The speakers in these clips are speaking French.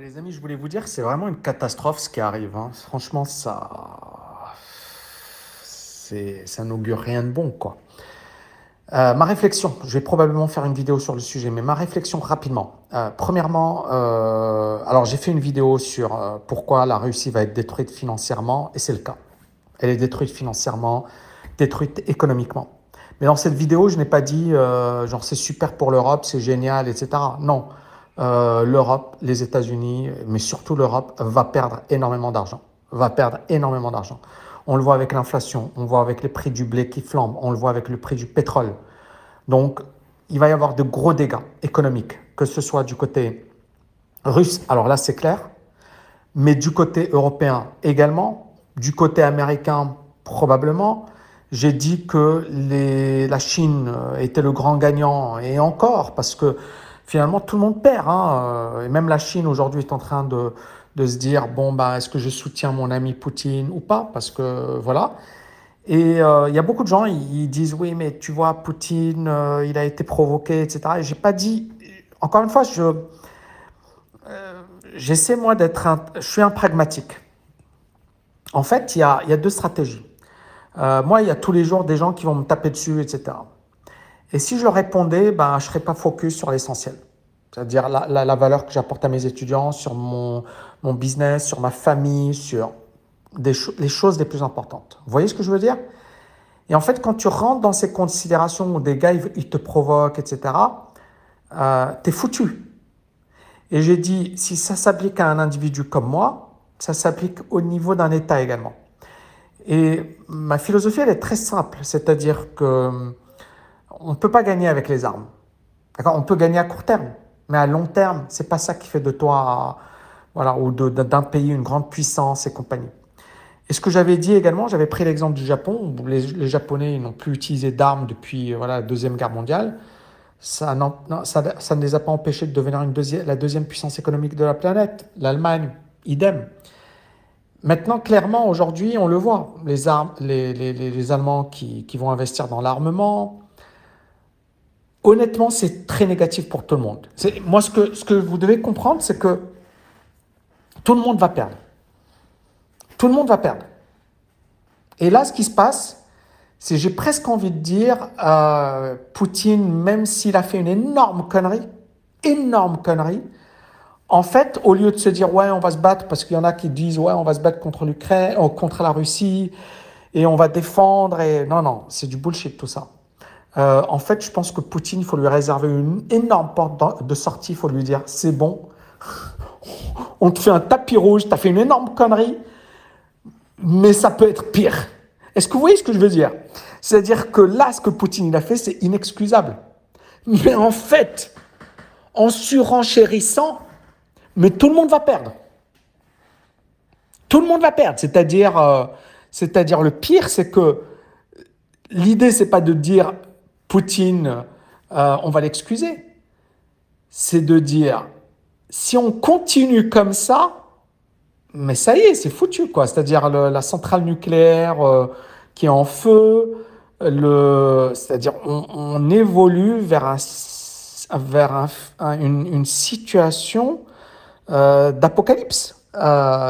les amis, je voulais vous dire, c'est vraiment une catastrophe ce qui arrive. hein. Franchement, ça, ça n'augure rien de bon, quoi. Euh, ma réflexion, je vais probablement faire une vidéo sur le sujet, mais ma réflexion rapidement. Euh, premièrement, euh, alors j'ai fait une vidéo sur pourquoi la Russie va être détruite financièrement, et c'est le cas. Elle est détruite financièrement, détruite économiquement. Mais dans cette vidéo, je n'ai pas dit genre c'est super pour l'Europe, c'est génial, etc. Non, Euh, l'Europe, les États-Unis, mais surtout l'Europe, va perdre énormément d'argent. Va perdre énormément d'argent. On le voit avec l'inflation, on le voit avec les prix du blé qui flambent, on le voit avec le prix du pétrole. Donc, il va y avoir de gros dégâts économiques, que ce soit du côté russe, alors là c'est clair, mais du côté européen également, du côté américain probablement. J'ai dit que la Chine était le grand gagnant, et encore, parce que finalement tout le monde perd. hein, euh, Et même la Chine aujourd'hui est en train de, de se dire, bon, bah, est-ce que je soutiens mon ami Poutine ou pas? Parce que voilà. Et euh, il y a beaucoup de gens, ils, disent, oui, mais tu vois, Poutine, euh, il a été provoqué, etc. Et j'ai pas dit, encore une fois, je, j'essaie moi d'être un, je suis un pragmatique. En fait, il y a, y a deux stratégies. Moi, il y a tous les jours des gens qui vont me taper dessus, etc. Et si je leur répondais, ben, je ne serais pas focus sur l'essentiel. C'est-à-dire la, la, valeur que j'apporte à mes étudiants, sur mon, mon business, sur ma famille, sur des cho- les choses les plus importantes. Vous voyez ce que je veux dire? Et en fait, quand tu rentres dans ces considérations où des gars, ils, te provoquent, etc., euh, tu es foutu. Et j'ai dit, si ça s'applique à un individu comme moi, ça s'applique au niveau d'un État également. Et ma philosophie, elle est très simple, c'est-à-dire que on ne peut pas gagner avec les armes. D'accord? On peut gagner à court terme, mais à long terme, c'est pas ça qui fait de toi, voilà, ou d'un pays une grande puissance et compagnie. Et ce que j'avais dit également, j'avais pris l'exemple du Japon, les, Japonais n'ont plus utilisé d'armes depuis euh, voilà, la Deuxième Guerre mondiale. Ça, ne les a pas empêchés de devenir la deuxième puissance économique de la planète. L'Allemagne, idem. Maintenant, clairement, aujourd'hui, on le voit, les, armes, les, les, les Allemands qui, qui vont investir dans l'armement, honnêtement, c'est très négatif pour tout le monde. Moi, ce que, vous devez comprendre, c'est que tout le monde va perdre. Tout le monde va perdre. Et là, ce qui se passe, c'est j'ai presque envie de dire, Poutine, même s'il a fait une énorme connerie, énorme connerie, en fait, au lieu de se dire ouais, on va se battre, parce qu'il y en a qui disent ouais, on va se battre contre l'Ukraine, euh, contre la Russie, et on va défendre, et non, non, c'est du bullshit tout ça. Euh, en fait, je pense que Poutine, il faut lui réserver une énorme porte de sortie, il faut lui dire c'est bon, on te fait un tapis rouge, tu as fait une énorme connerie, mais ça peut être pire. Est-ce que vous voyez ce que je veux dire? C'est-à-dire que là, ce que Poutine il a fait, c'est inexcusable. Mais en fait, en surenchérissant, mais tout le monde va perdre. Tout le monde va perdre. C'est-à-dire, euh, c'est-à-dire le pire, c'est que l'idée, c'est pas de dire Poutine, euh, on va l'excuser. C'est de dire, si on continue comme ça, mais ça y est, c'est foutu, quoi. C'est-à-dire la centrale nucléaire euh, qui est en feu, c'est-à-dire on, évolue vers, un, vers un- un- une, situation euh, d'apocalypse.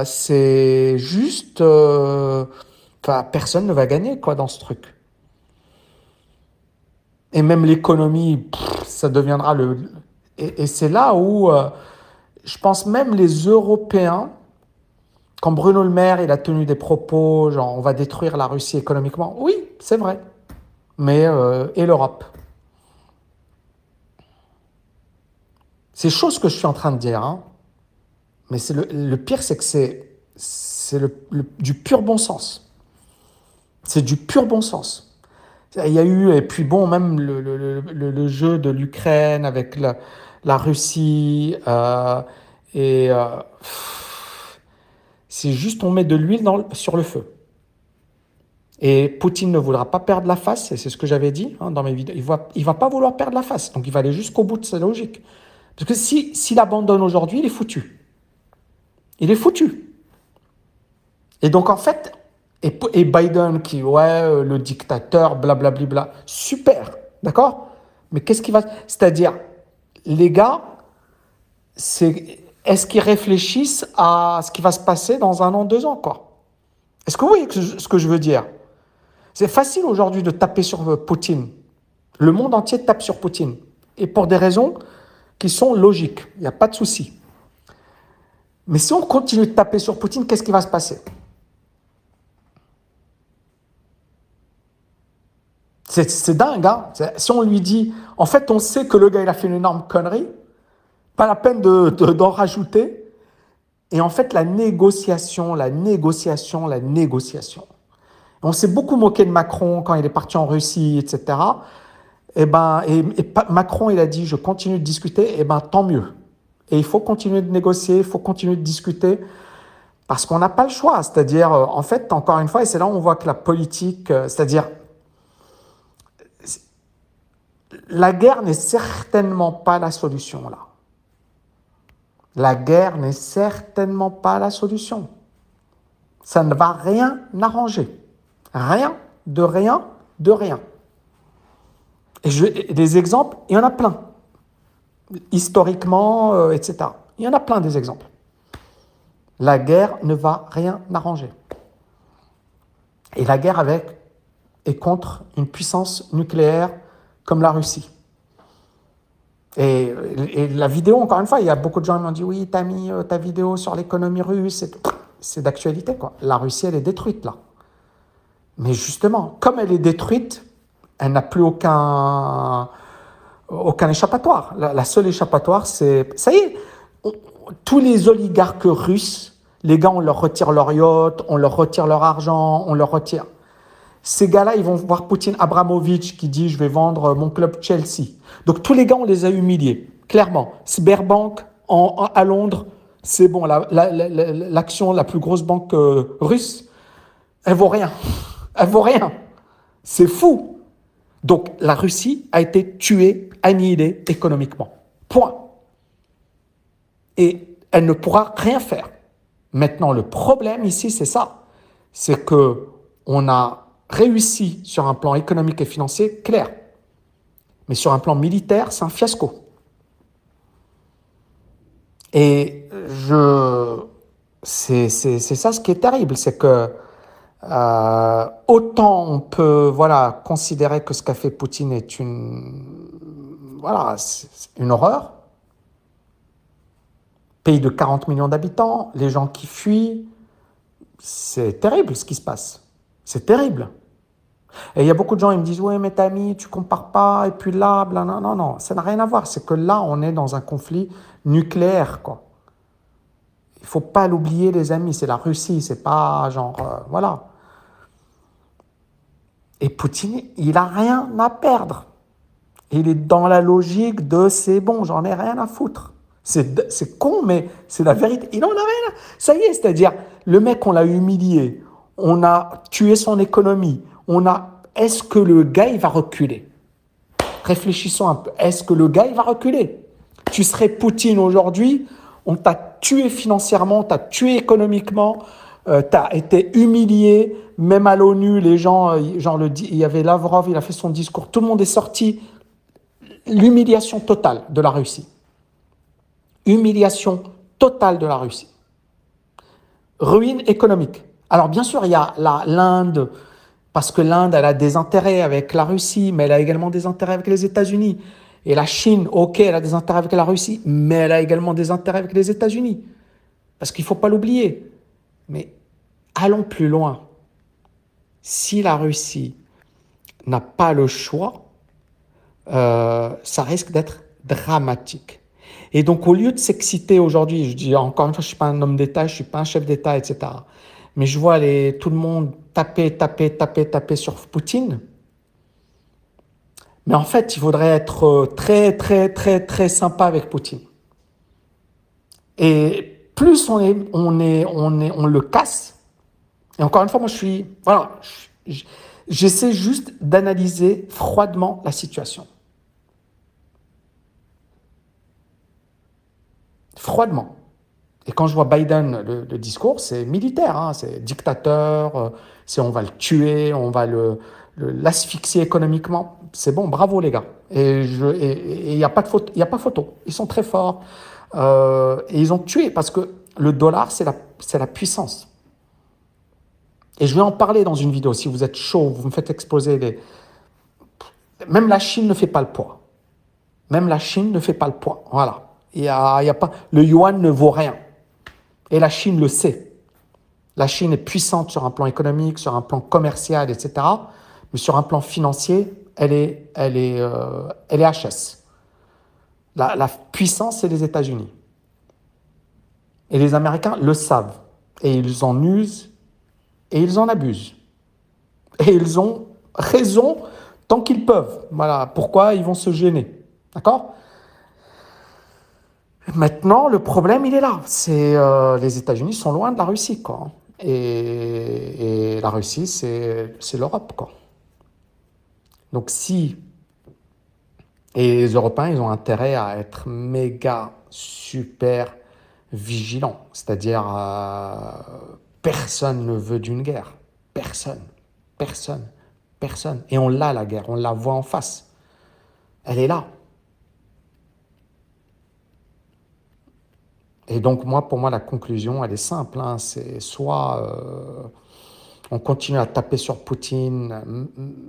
C'est juste, enfin, personne ne va gagner, quoi, dans ce truc. Et même l'économie, ça deviendra le. Et, et c'est là où euh, je pense même les Européens quand Bruno Le Maire il a tenu des propos genre on va détruire la Russie économiquement, oui, c'est vrai. Mais euh, et l'Europe C'est chose que je suis en train de dire, hein. mais c'est le, le pire, c'est que c'est c'est le, le- du pur bon sens. C'est du pur bon sens. Il y a eu, et puis bon, même le, le- le- jeu de l'Ukraine avec la, la Russie, euh, et euh, c'est juste on met de l'huile sur le feu. Et Poutine ne voudra pas perdre la face, et c'est ce que j'avais dit hein, dans mes vidéos. Il va, il va pas vouloir perdre la face, donc il va aller jusqu'au bout de sa logique. Parce que si, s'il abandonne aujourd'hui, il est foutu. Il est foutu. Et donc en fait, et, Biden qui, ouais, euh, le dictateur, blablabla, super, d'accord? Mais qu'est-ce qui va... C'est-à-dire, les gars, c'est est-ce qu'ils réfléchissent à ce qui va se passer dans un an, deux ans, quoi? Est-ce que vous voyez ce que je veux dire? C'est facile aujourd'hui de taper sur euh, Poutine. Le monde entier tape sur Poutine. Et pour des raisons qui sont logiques. Il n'y a pas de souci. Mais si on continue de taper sur Poutine, qu'est-ce qui va se passer? C'est dingue, hein Si on lui dit, en fait, on sait que le gars, il a fait une énorme connerie, pas la peine d'en de, rajouter. Et en fait, la négociation, la négociation, la négociation. On s'est beaucoup moqué de Macron quand il est parti en Russie, etc. Et eh ben, et, Macron, il a dit, je continue de discuter. Et eh ben, tant mieux. Et il faut continuer de négocier, il faut continuer de discuter, parce qu'on n'a pas le choix. C'est-à-dire, euh, en fait, encore une fois, et c'est là où on voit que la politique, euh, c'est-à-dire, la guerre n'est certainement pas la solution là. La guerre n'est certainement pas la solution. Ça ne va rien arranger. Rien, de rien, de rien. Et je, des exemples, il y en a plein. Historiquement, euh, etc. Il y en a plein des exemples. La guerre ne va rien arranger. Et la guerre avec est contre une puissance nucléaire comme la Russie. Et, la vidéo, encore une fois, il y a beaucoup de gens qui m'ont dit Oui, tu as mis euh, ta vidéo sur l'économie russe. C'est d'actualité, quoi. La Russie, elle est détruite, là. Mais justement, comme elle est détruite, elle n'a plus aucun, aucun échappatoire. La, seule échappatoire, c'est. Ça y est, tous les oligarques russes, les gars, on leur retire leur yacht, on leur retire leur argent, on leur retire. Ces gars-là, ils vont voir Poutine Abramovich qui dit je vais vendre mon club Chelsea. Donc tous les gars, on les a humiliés, clairement. Sberbank en, à Londres, c'est bon, l'action, la, la, plus grosse banque euh, russe, elle vaut rien. Elle vaut rien. C'est fou. Donc la Russie a été tuée, annihilée économiquement. Point. Et elle ne pourra rien faire. Maintenant, le problème ici, c'est ça. C'est que on a réussi sur un plan économique et financier clair. Mais sur un plan militaire, c'est un fiasco. Et c'est, ça ce qui est terrible, c'est que euh, autant on peut voilà, considérer que ce qu'a fait Poutine est une, voilà, une horreur. Pays de 40 millions d'habitants, les gens qui fuient, c'est terrible ce qui se passe. C'est terrible. Et il y a beaucoup de gens qui me disent Ouais, mais Tami, tu compares pas, et puis là, bla, non, non, non, ça n'a rien à voir. C'est que là, on est dans un conflit nucléaire, quoi. Il faut pas l'oublier, les amis, c'est la Russie, c'est pas genre. Euh, voilà. Et Poutine, il a rien à perdre. Il est dans la logique de c'est bon, j'en ai rien à foutre. C'est con, mais c'est la vérité. Il en a rien à... Ça y est, c'est-à-dire, le mec, on l'a humilié, on a tué son économie, on a est-ce que le gars il va reculer? Réfléchissons un peu. Est-ce que le gars il va reculer? Tu serais Poutine aujourd'hui, on t'a tué financièrement, t'a tué économiquement, euh, tu as été humilié, même à l'ONU, les gens, euh, il y avait Lavrov, il a fait son discours, tout le monde est sorti. L'humiliation totale de la Russie. Humiliation totale de la Russie. Ruine économique. Alors bien sûr, il y a l'Inde, parce que l'Inde, elle a des intérêts avec la Russie, mais elle a également des intérêts avec les États-Unis. Et la Chine, ok, elle a des intérêts avec la Russie, mais elle a également des intérêts avec les États-Unis. Parce qu'il ne faut pas l'oublier. Mais allons plus loin. Si la Russie n'a pas le choix, euh, ça risque d'être dramatique. Et donc, au lieu de s'exciter aujourd'hui, je dis encore une fois, je ne suis pas un homme d'État, je ne suis pas un chef d'État, etc. Mais je vois tout le monde taper, taper, taper, taper sur Poutine. Mais en fait, il faudrait être euh, très, très, très, très sympa avec Poutine. Et plus on est, on est, on on le casse. Et encore une fois, moi, je suis, voilà, j'essaie juste d'analyser froidement la situation. Froidement. Et quand je vois Biden, le, discours, c'est militaire, hein, c'est dictateur, euh, c'est on va le tuer, on va le, l'asphyxier économiquement. C'est bon, bravo les gars. Et il n'y a, pas de a pas photo. Ils sont très forts. Euh, et ils ont tué parce que le dollar, c'est la, la puissance. Et je vais en parler dans une vidéo. Si vous êtes chaud, vous me faites exploser les... Même la Chine ne fait pas le poids. Même la Chine ne fait pas le poids. Voilà. Il y a, y a pas... Le yuan ne vaut rien. Et la Chine le sait. La Chine est puissante sur un plan économique, sur un plan commercial, etc. Mais sur un plan financier, elle est, elle est, euh, HS. La, la puissance, c'est les États-Unis. Et les Américains le savent. Et ils en usent et ils en abusent. Et ils ont raison tant qu'ils peuvent. Voilà pourquoi ils vont se gêner. D'accord? Maintenant, le problème, il est là. C'est euh, les États-Unis sont loin de la Russie, quoi. Et, la Russie, c'est l'Europe, quoi. Donc si et les Européens, ils ont intérêt à être méga super vigilants, c'est-à-dire euh, personne ne veut d'une guerre, personne, personne, personne. Et on l'a la guerre, on la voit en face, elle est là. Et donc moi, pour moi, la conclusion, elle est simple. Hein. c'est soit euh, on continue à taper sur Poutine,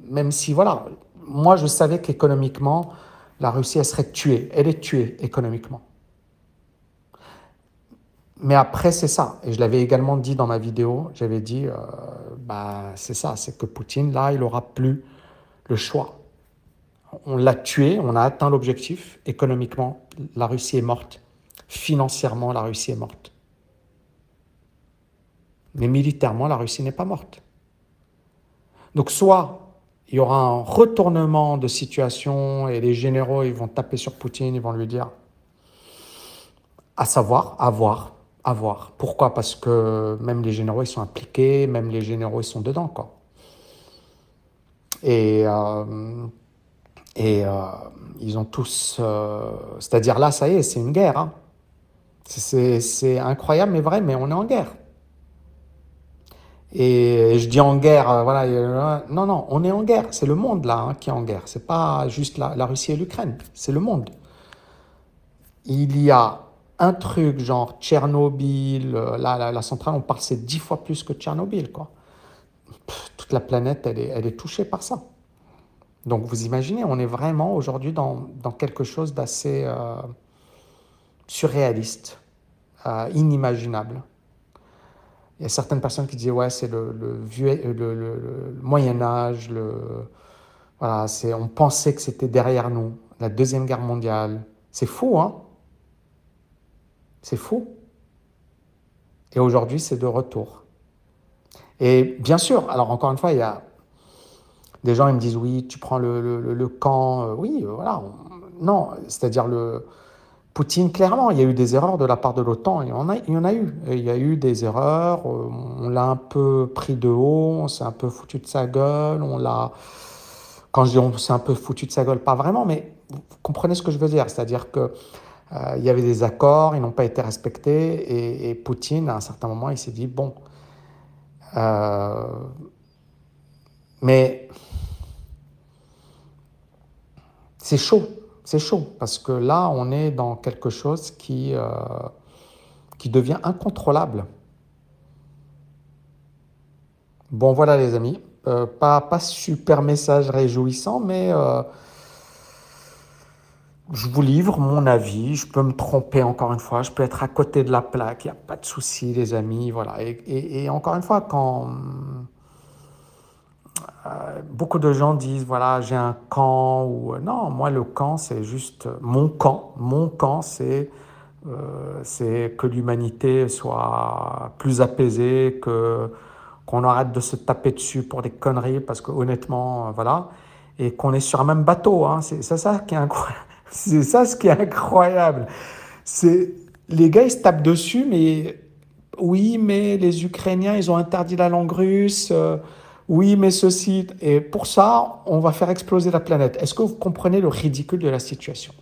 même si, voilà, moi je savais qu'économiquement, la Russie, elle serait tuée. Elle est tuée économiquement. Mais après, c'est ça. Et je l'avais également dit dans ma vidéo. J'avais dit, euh, bah, c'est ça, c'est que Poutine, là, il n'aura plus le choix. On l'a tué, on a atteint l'objectif. Économiquement, la Russie est morte. Financièrement, la Russie est morte. Mais militairement, la Russie n'est pas morte. Donc soit il y aura un retournement de situation et les généraux ils vont taper sur Poutine, ils vont lui dire à savoir, à voir, à voir. Pourquoi? Parce que même les généraux ils sont impliqués, même les généraux ils sont dedans. Et euh, euh, ils ont tous, euh, c'est-à-dire là ça y est, c'est une guerre. Hein. C'est incroyable mais vrai, mais on est en guerre. Et je dis en guerre, euh, voilà, non, non, on est en guerre. C'est le monde là hein, qui est en guerre. C'est pas juste la, Russie et l'Ukraine, c'est le monde. Il y a un truc genre Tchernobyl, euh, la, la, centrale, on parle c'est dix fois plus que Tchernobyl, quoi. toute la planète, elle est, elle est touchée par ça. Donc vous imaginez, on est vraiment aujourd'hui dans, dans, quelque chose d'assez euh, surréaliste, inimaginable. Il y a certaines personnes qui disaient ouais c'est le, le, Moyen Âge, le, voilà, on pensait que c'était derrière nous, la Deuxième Guerre mondiale. C'est fou, hein C'est fou. Et aujourd'hui, c'est de retour. Et bien sûr, alors encore une fois, il y a des gens, ils me disent oui, tu prends le, camp, euh, oui, voilà. non, c'est-à-dire le, Poutine, clairement, il y a eu des erreurs de la part de l'OTAN. Il, y en a, eu. il y a eu des erreurs. Euh, on l'a un peu pris de haut. On s'est un peu foutu de sa gueule. On l'a. Quand je dis on s'est un peu foutu de sa gueule, pas vraiment, mais vous comprenez ce que je veux dire. C'est-à-dire que euh, y avait des accords, ils n'ont pas été respectés. Et, Poutine, à un certain moment, il s'est dit bon. Euh, mais c'est chaud c'est chaud parce que là, on est dans quelque chose qui, euh, qui devient incontrôlable. Bon, voilà les amis. Euh, pas, pas super message réjouissant, mais euh, je vous livre mon avis. Je peux me tromper encore une fois. Je peux être à côté de la plaque. Il n'y a pas de souci, les amis. Voilà. et encore une fois, quand beaucoup de gens disent voilà j'ai un camp ou euh, non moi le camp c'est juste mon camp. Mon camp c'est euh, c'est que l'humanité soit plus apaisée que qu'on arrête de se taper dessus pour des conneries parce que honnêtement voilà et qu'on est sur un même bateau hein, c'est ça qui est c'est ça ce qui est incroyable. C'est les gars ils se tapent dessus mais oui mais les Ukrainiens ils ont interdit la langue russe oui, mais ceci, et pour ça, on va faire exploser la planète. Est-ce que vous comprenez le ridicule de la situation?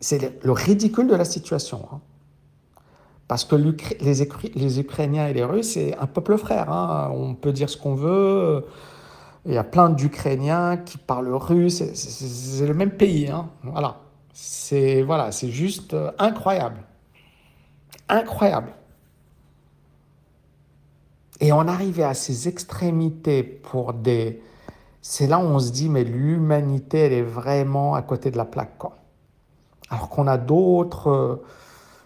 C'est le ridicule de la situation. Hein. Parce que les, Ukrainiens et les Russes, c'est un peuple frère. Hein. On peut dire ce qu'on veut. Il y a plein d'Ukrainiens qui parlent russe. C'est le même pays. Hein. Voilà. C'est voilà, juste euh, incroyable. Incroyable. Et on arrivait à ces extrémités pour des... C'est là où on se dit, mais l'humanité, elle est vraiment à côté de la plaque. Alors qu'on a d'autres euh,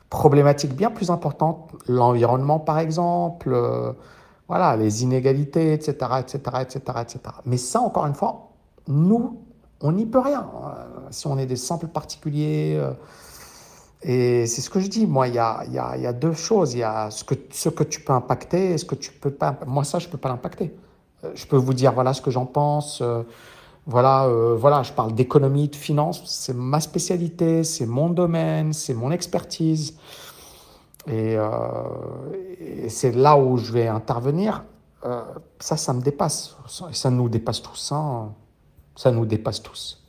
problématiques bien plus importantes, l'environnement par exemple, euh, voilà, les inégalités, etc., etc., etc., etc. Mais ça, encore une fois, nous, on n'y peut rien. Euh, si on est des simples particuliers, et c'est ce que je dis, moi, il y a, deux choses. Il y a ce que, ce que tu peux impacter et ce que tu peux pas. Moi, ça, je ne peux pas l'impacter. Euh, je peux vous dire, voilà ce que j'en pense. Euh, voilà, euh, voilà, je parle d'économie, de finance. C'est ma spécialité, c'est mon domaine, c'est mon expertise. Et, c'est là où je vais intervenir. ça, ça me dépasse. Ça nous dépasse tous. Hein. Ça nous dépasse tous.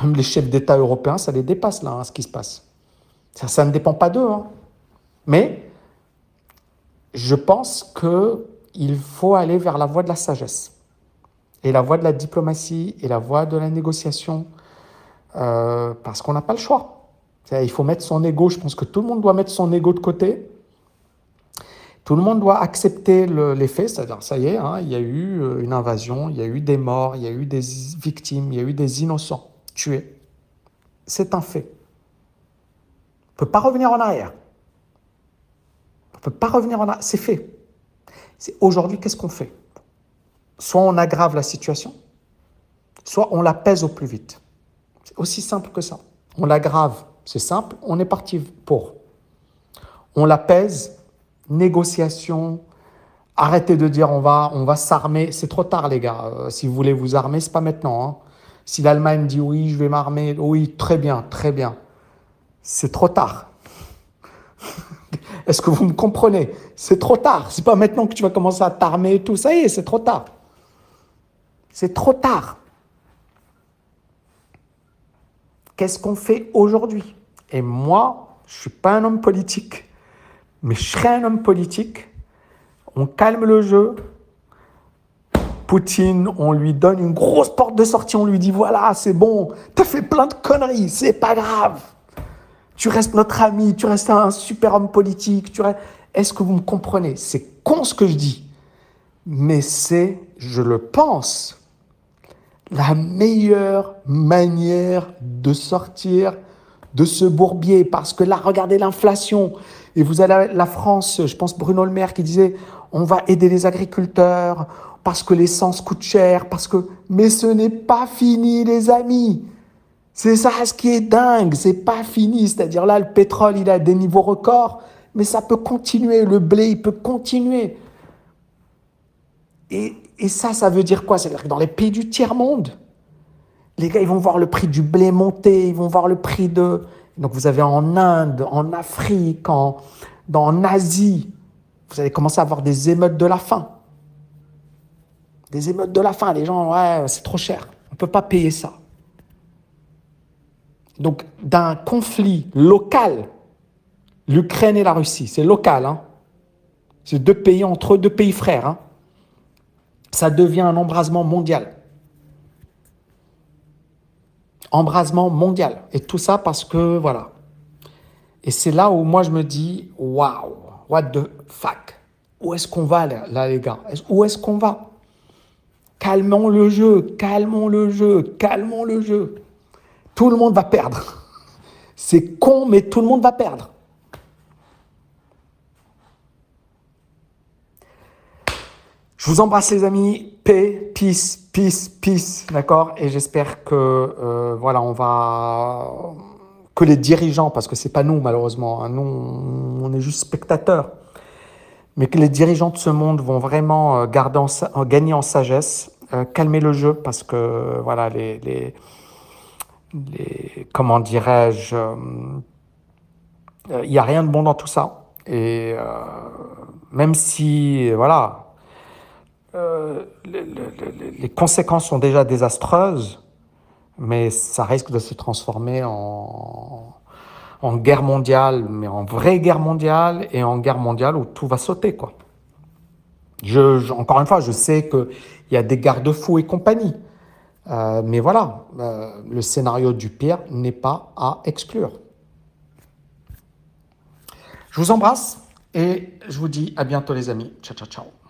Même les chefs d'État européens, ça les dépasse, là, hein, ce qui se passe. Ça, ne dépend pas d'eux. Hein. Mais je pense qu'il faut aller vers la voie de la sagesse et la voie de la diplomatie et la voie de la négociation euh, parce qu'on n'a pas le choix. Il faut mettre son ego, je pense que tout le monde doit mettre son ego de côté. Tout le monde doit accepter les faits, c'est-à-dire, ça y est, hein, il y a eu euh, une invasion, il y a eu des morts, il y a eu des victimes, il y a eu des innocents tués. C'est un fait. On ne peut pas revenir en arrière. On ne peut pas revenir en arrière. C'est fait. C'est aujourd'hui, qu'est-ce qu'on fait? Soit on aggrave la situation, soit on l'apaise au plus vite. C'est aussi simple que ça. On l'aggrave, c'est simple, on est parti pour. On l'apaise, négociation, arrêtez de dire on va, on va s'armer. C'est trop tard, les gars. Euh, si vous voulez vous armer, c'est pas maintenant. Hein. Si l'Allemagne dit oui, je vais m'armer, oui, très bien, très bien c'est trop tard. Est-ce que vous me comprenez? C'est trop tard. C'est pas maintenant que tu vas commencer à t'armer et tout. Ça y est, c'est trop tard. C'est trop tard. Qu'est-ce qu'on fait aujourd'hui? Et moi, je suis pas un homme politique, mais je serai un homme politique. On calme le jeu. Poutine, on lui donne une grosse porte de sortie. On lui dit voilà, c'est bon. T'as fait plein de conneries. C'est pas grave. Tu restes notre ami, tu restes un super homme politique. Est-ce que vous me comprenez? C'est con ce que je dis, mais c'est, je le pense, la meilleure manière de sortir de ce bourbier. Parce que là, regardez l'inflation. Et vous avez la France, je pense Bruno Le Maire qui disait, on va aider les agriculteurs parce que l'essence coûte cher, parce que... Mais ce n'est pas fini, les amis. C'est ça ce qui est dingue, c'est pas fini. C'est-à-dire là, le pétrole, il a des niveaux records, mais ça peut continuer. Le blé, il peut continuer. Et, ça, ça veut dire quoi? C'est-à-dire que dans les pays du tiers-monde, les gars, ils vont voir le prix du blé monter, ils vont voir le prix de... Donc vous avez en Inde, en Afrique, en, en Asie, vous allez commencer à avoir des émeutes de la faim. Des émeutes de la faim. Les gens, ouais, c'est trop cher. On ne peut pas payer ça donc d'un conflit local, l'Ukraine et la Russie, c'est local, hein. c'est deux pays entre deux pays frères, hein. ça devient un embrasement mondial. Embrasement mondial. Et tout ça parce que, voilà. Et c'est là où moi je me dis, waouh, what the fuck? Où est-ce qu'on va là, les gars? Où est-ce qu'on va? Calmons le jeu, calmons le jeu, calmons le jeu tout le monde va perdre. C'est con, mais tout le monde va perdre. Je vous embrasse les amis, paix, peace, peace, peace, d'accord? Et j'espère que euh, voilà, on va que les dirigeants, parce que c'est pas nous malheureusement, hein, nous on est juste spectateurs, mais que les dirigeants de ce monde vont vraiment euh, gagner en sagesse, euh, calmer le jeu, parce que voilà les comment dirais-je, euh, il n'y a rien de bon dans tout ça. Et euh, même si, voilà, euh, les, conséquences sont déjà désastreuses, mais ça risque de se transformer en, guerre mondiale, mais en vraie guerre mondiale et en guerre mondiale où tout va sauter, quoi. Je, encore une fois, je sais qu'il y a des garde-fous et compagnie. Euh, mais voilà, euh, le scénario du pire n'est pas à exclure. Je vous embrasse et je vous dis à bientôt les amis. Ciao, ciao, ciao.